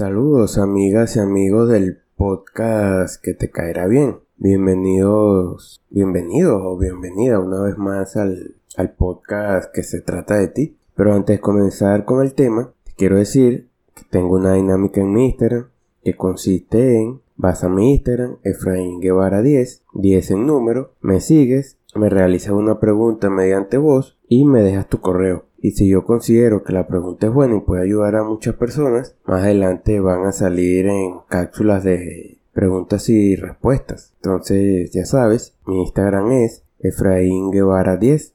Saludos amigas y amigos del podcast que te caerá bien. Bienvenidos, bienvenidos o bienvenida una vez más al, al podcast que se trata de ti. Pero antes de comenzar con el tema, te quiero decir que tengo una dinámica en mi Instagram que consiste en vas a mi Instagram, Efraín Guevara 10, 10 en número, me sigues, me realizas una pregunta mediante voz y me dejas tu correo. Y si yo considero que la pregunta es buena y puede ayudar a muchas personas, más adelante van a salir en cápsulas de preguntas y respuestas. Entonces, ya sabes, mi Instagram es Efraín Guevara 10.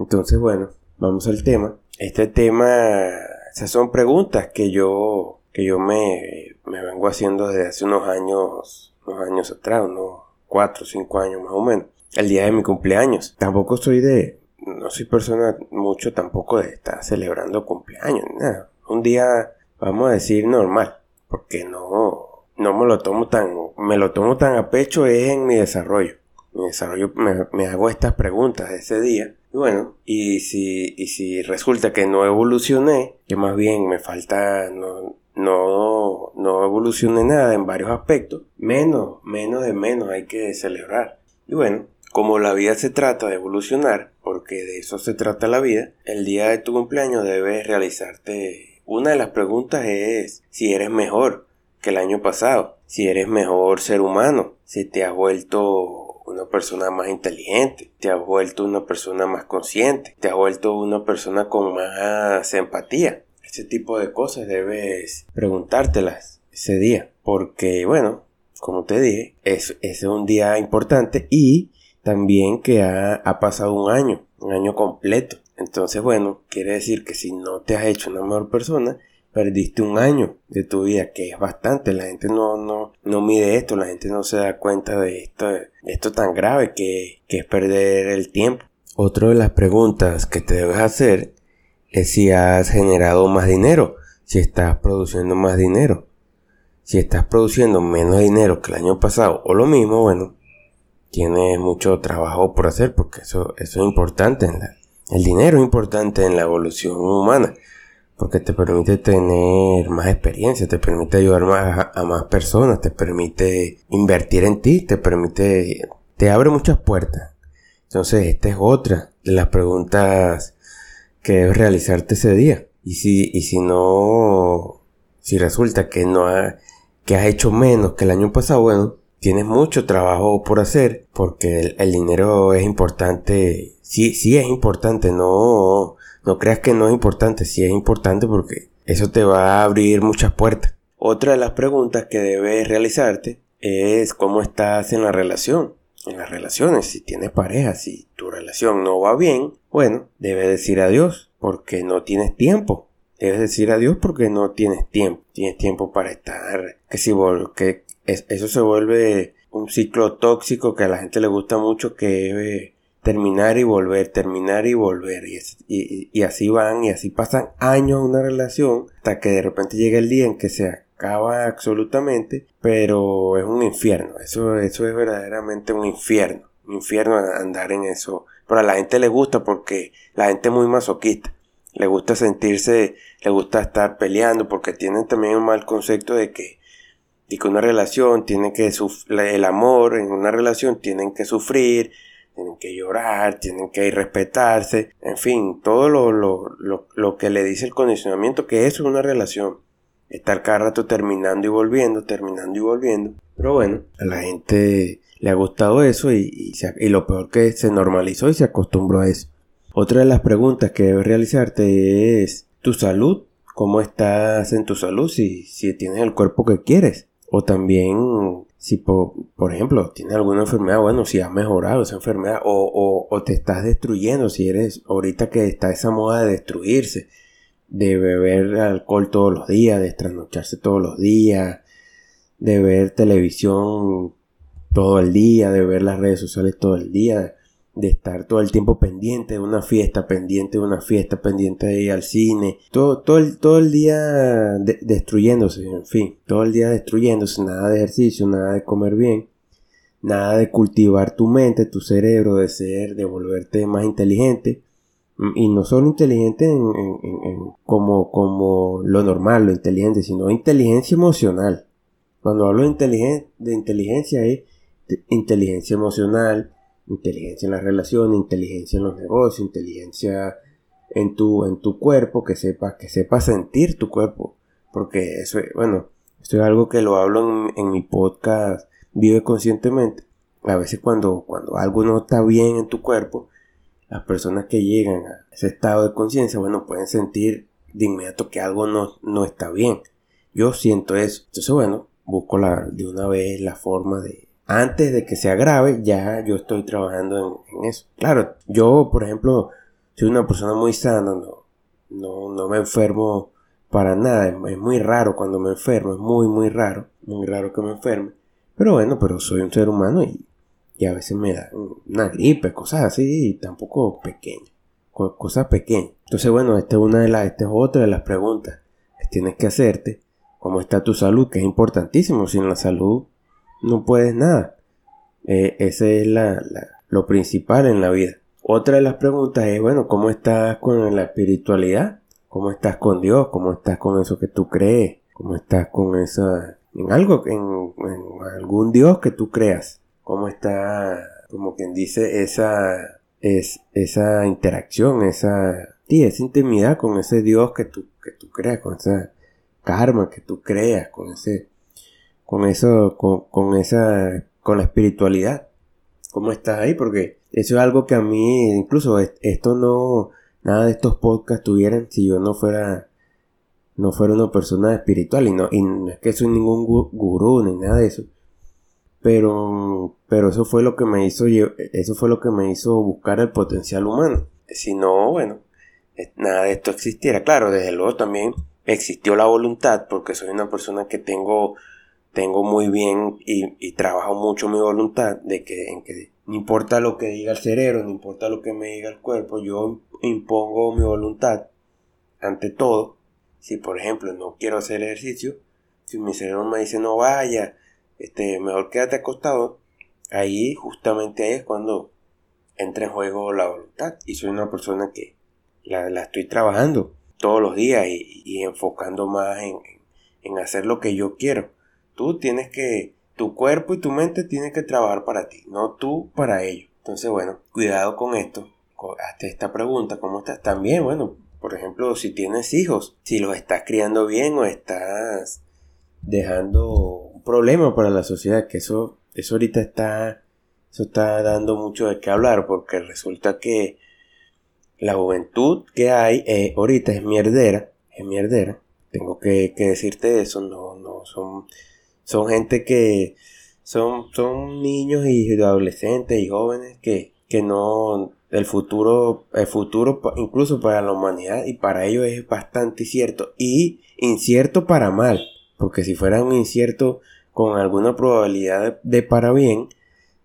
Entonces, bueno, vamos al tema. Este tema, esas son preguntas que yo, que yo me, me vengo haciendo desde hace unos años, unos años atrás, unos 4 o 5 años más o menos. El día de mi cumpleaños. Tampoco soy de, no soy persona mucho tampoco de estar celebrando cumpleaños, nada. Un día, vamos a decir, normal, porque no, no me lo tomo tan, me lo tomo tan a pecho es en mi desarrollo. Mi desarrollo me, hago estas preguntas ese día. Y bueno, y si, y si resulta que no evolucioné, que más bien me falta, no, no, no evolucioné nada en varios aspectos, menos, menos de menos hay que celebrar. Y bueno, como la vida se trata de evolucionar, porque de eso se trata la vida, el día de tu cumpleaños debes realizarte una de las preguntas es si eres mejor que el año pasado, si eres mejor ser humano, si te has vuelto una persona más inteligente, te has vuelto una persona más consciente, te has vuelto una persona con más empatía. Ese tipo de cosas debes preguntártelas ese día, porque bueno, como te dije, es, es un día importante y también que ha, pasado un año, un año completo. Entonces, bueno, quiere decir que si no te has hecho una mejor persona, perdiste un año de tu vida, que es bastante. La gente no, no, no mide esto, la gente no se da cuenta de esto, esto tan grave que, que es perder el tiempo. Otra de las preguntas que te debes hacer es si has generado más dinero, si estás produciendo más dinero. Si estás produciendo menos dinero que el año pasado o lo mismo, bueno, tienes mucho trabajo por hacer porque eso, eso es importante. En la, el dinero es importante en la evolución humana porque te permite tener más experiencia, te permite ayudar más a, más personas, te permite invertir en ti, te permite, te abre muchas puertas. Entonces, esta es otra de las preguntas que debes realizarte ese día. Y si, y si no, si resulta que no que has hecho menos que el año pasado, bueno, tienes mucho trabajo por hacer porque el, dinero es importante. Sí, sí es importante, no, no creas que no es importante, sí es importante porque eso te va a abrir muchas puertas. Otra de las preguntas que debes realizarte es cómo estás en la relación. En las relaciones, si tienes pareja, si tu relación no va bien, bueno, debes decir adiós porque no tienes tiempo. Debes decir adiós porque no tienes tiempo. Tienes tiempo para estar, que si, que, eso se vuelve un ciclo tóxico que a la gente le gusta mucho que es terminar y volver, terminar y volver. Y, así van y así pasan años una relación hasta que de repente llega el día en que se acaba absolutamente, pero es un infierno. Eso, eso es verdaderamente un infierno. Un infierno andar en eso. Pero a la gente le gusta porque la gente es muy masoquista. Le gusta sentirse, le gusta estar peleando porque tienen también un mal concepto de que y que una relación tiene que el amor en una relación tienen que sufrir, tienen que llorar, tienen que respetarse, en fin, todo lo, lo, lo, que le dice el condicionamiento que eso es una relación. Estar cada rato terminando y volviendo, terminando y volviendo. Pero bueno, a la gente le ha gustado eso y, y, y lo peor que se normalizó y se acostumbró a eso. Otra de las preguntas que debes realizarte es tu salud. ¿Cómo estás en tu salud si, si tienes el cuerpo que quieres? O también, si por, ejemplo tienes alguna enfermedad, bueno, si has mejorado esa enfermedad o, o, te estás destruyendo, si eres ahorita que está esa moda de destruirse, de beber alcohol todos los días, de trasnocharse todos los días, de ver televisión todo el día, de ver las redes sociales todo el día, de estar todo el tiempo pendiente de una fiesta, pendiente de una fiesta, pendiente de ir al cine, todo, todo, el, todo el día destruyéndose, en fin, todo el día destruyéndose, nada de ejercicio, nada de comer bien, nada de cultivar tu mente, tu cerebro, de ser, de volverte más inteligente, Y no solo inteligente en, como, como lo normal, lo inteligente, sino inteligencia emocional. Cuando hablo de, de inteligencia es inteligencia emocional, inteligencia en las relaciones, inteligencia en los negocios, inteligencia en tu, en tu cuerpo, que sepas, que sepas sentir tu cuerpo. Porque eso es, bueno, esto es algo que lo hablo en, mi podcast Vive Conscientemente. A veces cuando, cuando algo no está bien en tu cuerpo, las personas que llegan a ese estado de conciencia, bueno, pueden sentir de inmediato que algo no, no está bien. Yo siento eso. Entonces, bueno, busco la, de una vez la forma de, antes de que se agrave, ya yo estoy trabajando en, eso. Claro, yo, por ejemplo, soy una persona muy sana, no, no, me enfermo para nada, es, muy raro cuando me enfermo, es muy, muy raro, muy raro que me enferme. Pero bueno, pero soy un ser humano y, y a veces me da una gripe, cosas así, y tampoco pequeñas, cosas pequeñas. Entonces, bueno, esta es una de las, esta es otra de las preguntas que tienes que hacerte. ¿Cómo está tu salud? Que es importantísimo. Sin la salud no puedes nada. Eh, ese es la, lo principal en la vida. Otra de las preguntas es, bueno, ¿cómo estás con la espiritualidad? ¿Cómo estás con Dios? ¿Cómo estás con eso que tú crees? ¿Cómo estás con esa... en algo, en, algún Dios que tú creas? ¿Cómo está, como quien dice, esa, es, esa interacción, esa, sí, esa intimidad con ese Dios que tú, que tú creas, con esa karma que tú creas, con ese, con eso, con, esa, con la espiritualidad. ¿Cómo estás ahí? Porque eso es algo que a mí, incluso esto no, nada de estos podcasts tuvieran si yo no fuera, no fuera una persona espiritual y no, y no es que soy ningún gurú ni nada de eso. Pero, pero eso fue lo que me hizo, eso fue lo que me hizo buscar el potencial humano. Si no, bueno, nada de esto existiera. Claro, desde luego también existió la voluntad porque soy una persona que tengo tengo muy bien y, trabajo mucho mi voluntad de que, en que no importa lo que diga el cerebro, no importa lo que me diga el cuerpo, yo impongo mi voluntad ante todo. Si por ejemplo no quiero hacer ejercicio, si mi cerebro me dice no vaya, este, mejor quédate acostado, ahí justamente ahí es cuando entra en juego la voluntad. Y soy una persona que la, estoy trabajando todos los días y, enfocando más en, en hacer lo que yo quiero. Tú tienes que, tu cuerpo y tu mente tienen que trabajar para ti, no tú para ellos. Entonces, bueno, cuidado con esto. Hazte esta pregunta, ¿cómo estás? También, bueno, por ejemplo, si tienes hijos, si los estás criando bien o estás dejando un problema para la sociedad, que eso, eso ahorita está, eso está dando mucho de qué hablar, porque resulta que la juventud que hay eh, ahorita es mierdera, es mierdera. Tengo que, que decirte eso, no, no son son gente que son, son niños y adolescentes y jóvenes que, que no, el futuro, el futuro incluso para la humanidad y para ellos es bastante incierto y incierto para mal, porque si fuera un incierto con alguna probabilidad de, para bien,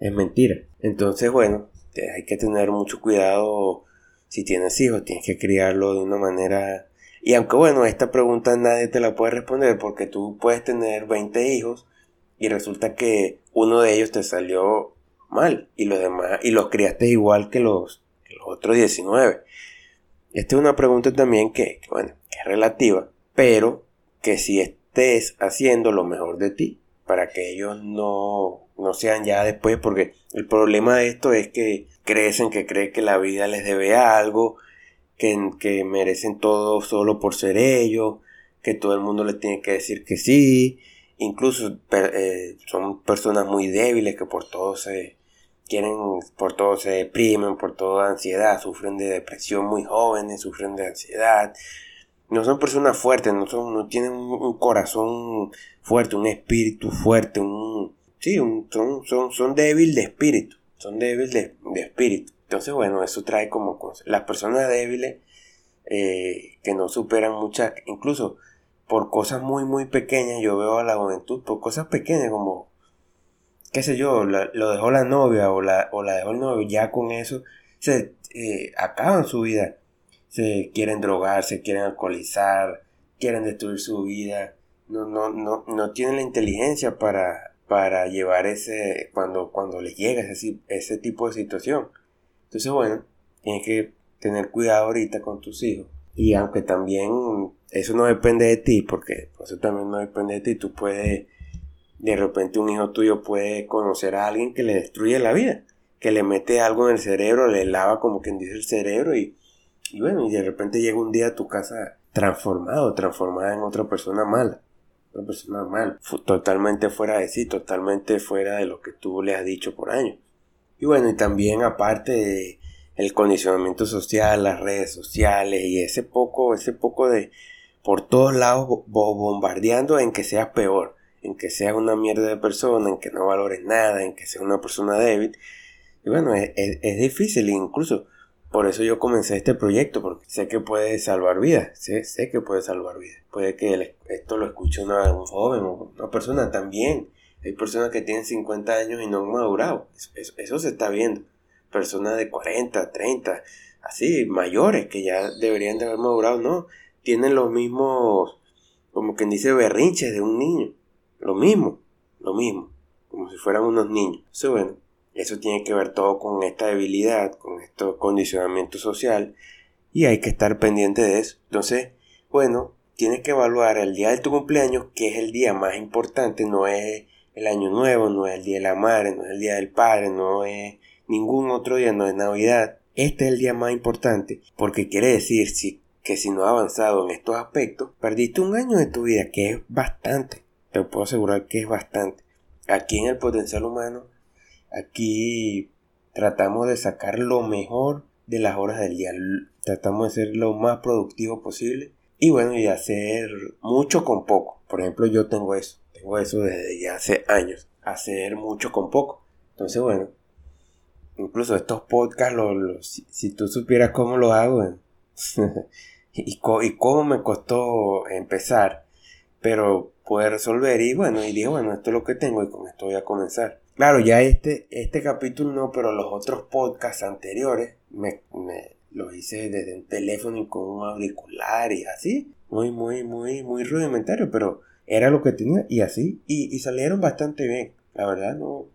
es mentira. Entonces, bueno, hay que tener mucho cuidado si tienes hijos, tienes que criarlo de una manera y aunque bueno, esta pregunta nadie te la puede responder porque tú puedes tener 20 hijos y resulta que uno de ellos te salió mal y los demás y los criaste igual que los, los otros 19. Esta es una pregunta también que, bueno, es relativa, pero que si estés haciendo lo mejor de ti para que ellos no, no sean ya después, porque el problema de esto es que crecen, que creen que la vida les debe algo, que, merecen todo solo por ser ellos, que todo el mundo le tiene que decir que sí, incluso eh, son personas muy débiles que por todo se quieren, por todo se deprimen, por toda ansiedad, sufren de depresión muy jóvenes, sufren de ansiedad, no son personas fuertes, no, son, no tienen un, corazón fuerte, un espíritu fuerte, un, sí, son, son, son débiles de espíritu, son débiles de espíritu. Entonces, bueno, eso trae como las personas débiles eh, que no superan muchas, incluso por cosas muy, muy pequeñas, yo veo a la juventud, por cosas pequeñas como, qué sé yo, lo dejó la novia o la, o la dejó el novio, ya con eso se eh, acaban su vida. Se quieren drogar, se quieren alcoholizar, quieren destruir su vida. No, no, no, no tienen la inteligencia para, para llevar ese, cuando, cuando les llega ese, ese tipo de situación. Entonces, bueno, tienes que tener cuidado ahorita con tus hijos. Y aunque también eso no depende de ti, porque eso también no depende de ti, tú puedes, de repente un hijo tuyo puede conocer a alguien que le destruye la vida, que le mete algo en el cerebro, le lava como quien dice el cerebro y, y bueno, y de repente llega un día a tu casa transformado, transformada en otra persona mala una persona mal, totalmente fuera de sí, totalmente fuera de lo que tú le has dicho por años. Y bueno, y también aparte de el condicionamiento social, las redes sociales y ese poco, ese poco de por todos lados bombardeando en que seas peor, en que seas una mierda de persona, en que no valores nada, en que seas una persona débil. Y bueno, es, es difícil, incluso por eso yo comencé este proyecto, porque sé que puede salvar vidas, sé, sé que puede salvar vidas. Puede que esto lo escuche una, un joven o una persona también. Hay personas que tienen 50 años y no han madurado. Eso, eso, se está viendo. Personas de 40, 30, así, mayores que ya deberían de haber madurado, no. Tienen los mismos, como quien dice, berrinches de un niño. Lo mismo, lo mismo. Como si fueran unos niños. Eso bueno eso tiene que ver todo con esta debilidad, con este condicionamiento social y hay que estar pendiente de eso. Entonces, bueno, tienes que evaluar el día de tu cumpleaños, que es el día más importante, no es el año nuevo, no es el día de la madre, no es el día del padre, no es ningún otro día, no es Navidad. Este es el día más importante porque quiere decir que si no has avanzado en estos aspectos, perdiste un año de tu vida, que es bastante. Te puedo asegurar que es bastante. Aquí en el potencial humano Aquí tratamos de sacar lo mejor de las horas del día. Tratamos de ser lo más productivo posible. Y bueno, y hacer mucho con poco. Por ejemplo, yo tengo eso. Eso desde ya hace años. Hacer mucho con poco. Entonces, bueno. Incluso estos podcasts, si, tú supieras cómo lo hago. y, y cómo me costó empezar. Pero pude resolver. Y bueno, y dije, bueno, esto es lo que tengo y con esto voy a comenzar. Claro, ya este, este capítulo no, pero los otros podcasts anteriores me, me los hice desde un teléfono y con un auricular y así. Muy, muy, muy, muy rudimentario, pero era lo que tenía y así. Y, salieron bastante bien. La verdad, no.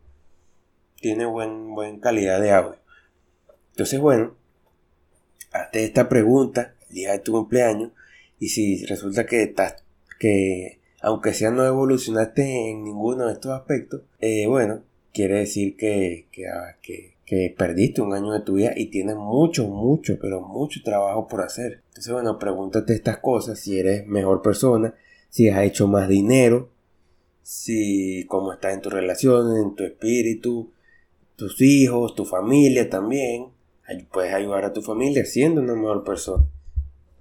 Tiene buen, buen calidad de audio. Entonces, bueno, hazte esta pregunta el día de tu cumpleaños. Y si resulta que estás, que aunque sea no evolucionaste en ninguno de estos aspectos, eh, bueno, quiere decir ah, que, que, perdiste un año de tu vida y tienes mucho, mucho, pero mucho trabajo por hacer. Entonces, bueno, pregúntate estas cosas, si eres mejor persona, si has hecho más dinero, si cómo estás en tus relaciones, en tu espíritu, tus hijos, tu familia también. Puedes ayudar a tu familia siendo una mejor persona.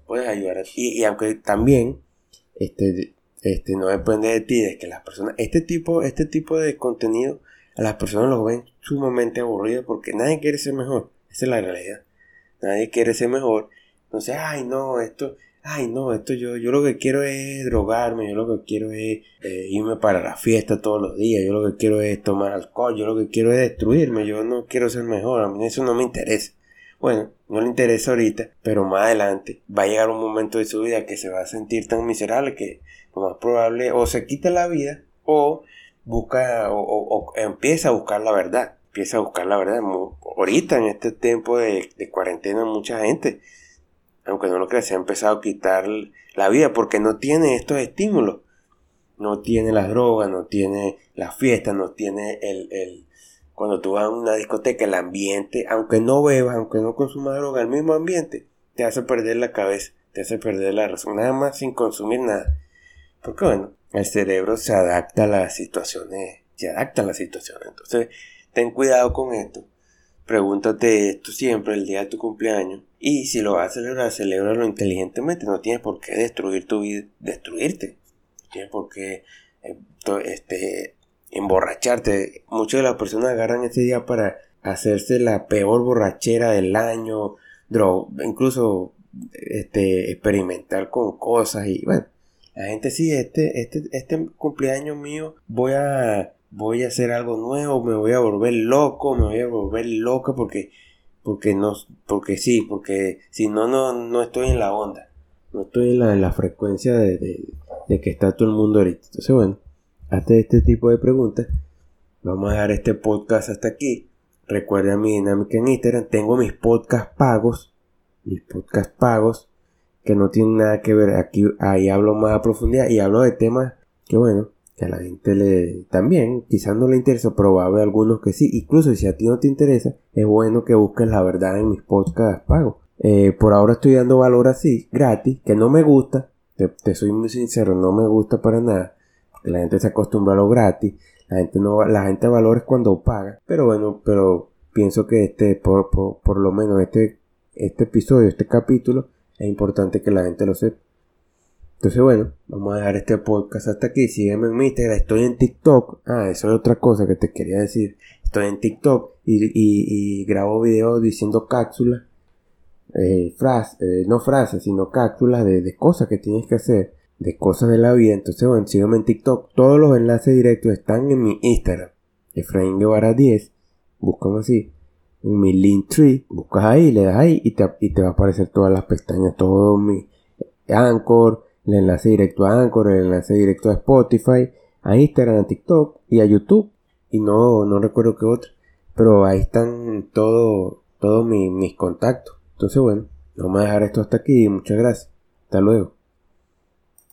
Puedes ayudar a y, y aunque también este, este no depende de ti, de que las personas, este tipo, este tipo de contenido a las personas los ven sumamente aburridos porque nadie quiere ser mejor. Esa es la realidad. Nadie quiere ser mejor. Entonces, ay, no, esto, ay, no, esto yo, yo lo que quiero es drogarme, yo lo que quiero es eh, irme para la fiesta todos los días, yo lo que quiero es tomar alcohol, yo lo que quiero es destruirme, yo no quiero ser mejor, a mí eso no me interesa. Bueno, no le interesa ahorita, pero más adelante va a llegar un momento de su vida que se va a sentir tan miserable que lo más probable o se quita la vida o busca o, empieza a buscar la verdad. Empieza a buscar la verdad. Ahorita en este tiempo de, cuarentena mucha gente, aunque no lo crea, se ha empezado a quitar la vida porque no tiene estos estímulos. No tiene las drogas, no tiene las fiestas, no tiene el, el cuando tú vas a una discoteca, el ambiente, aunque no bebas, aunque no consumas droga, el mismo ambiente te hace perder la cabeza, te hace perder la razón, nada más sin consumir nada. Porque bueno, el cerebro se adapta a las situaciones, se adapta a las situaciones. Entonces, ten cuidado con esto. Pregúntate esto siempre el día de tu cumpleaños. Y si lo vas a celebrar, celébralo inteligentemente. No tienes por qué destruir tu vida, destruirte. No tienes por qué eh, este, emborracharte. Muchas de las personas agarran ese día para hacerse la peor borrachera del año. incluso este, experimentar con cosas y bueno la gente sí, este, este, este cumpleaños mío voy a, voy a hacer algo nuevo, me voy a volver loco, me voy a volver loca porque, porque no, porque sí, porque si no, no, no estoy en la onda, no estoy en la, la frecuencia de, de, que está todo el mundo ahorita. Entonces, bueno, hasta este tipo de preguntas, vamos a dejar este podcast hasta aquí. Recuerda mi dinámica en Instagram, tengo mis podcasts pagos mis podcasts pagos, que no tienen nada que ver. Aquí, ahí hablo más a profundidad y hablo de temas que bueno, a la gente le también quizás no le interesa, va a algunos que sí. Incluso si a ti no te interesa, es bueno que busques la verdad en mis podcasts pagos. Eh, por ahora estoy dando valor así, gratis, que no me gusta, te, soy muy sincero, no me gusta para nada, la gente se acostumbra a lo gratis, la gente no, la gente valora es cuando paga, pero bueno, pero pienso que este, por, por, lo menos este, este episodio, este capítulo, es importante que la gente lo sepa. Entonces, bueno, vamos a dejar este podcast hasta aquí. Sígueme en mi Instagram. Estoy en TikTok. Ah, eso es otra cosa que te quería decir. Estoy en TikTok y, y grabo videos diciendo cápsulas eh, frases, eh, no frases, sino cápsulas de, cosas que tienes que hacer, de cosas de la vida. Entonces, bueno, sígueme en TikTok. Todos los enlaces directos están en mi Instagram, Efraín Guevara 10. Búscame así. En mi link tree, buscas ahí, le das ahí y te, y te va a aparecer todas las pestañas, todo mi Anchor, el enlace directo a Anchor, el enlace directo a Spotify, a Instagram, a TikTok y a YouTube. Y no, no recuerdo qué otro. Pero ahí están todos todo mis contactos. Entonces, bueno, vamos a dejar esto hasta aquí muchas gracias. Hasta luego.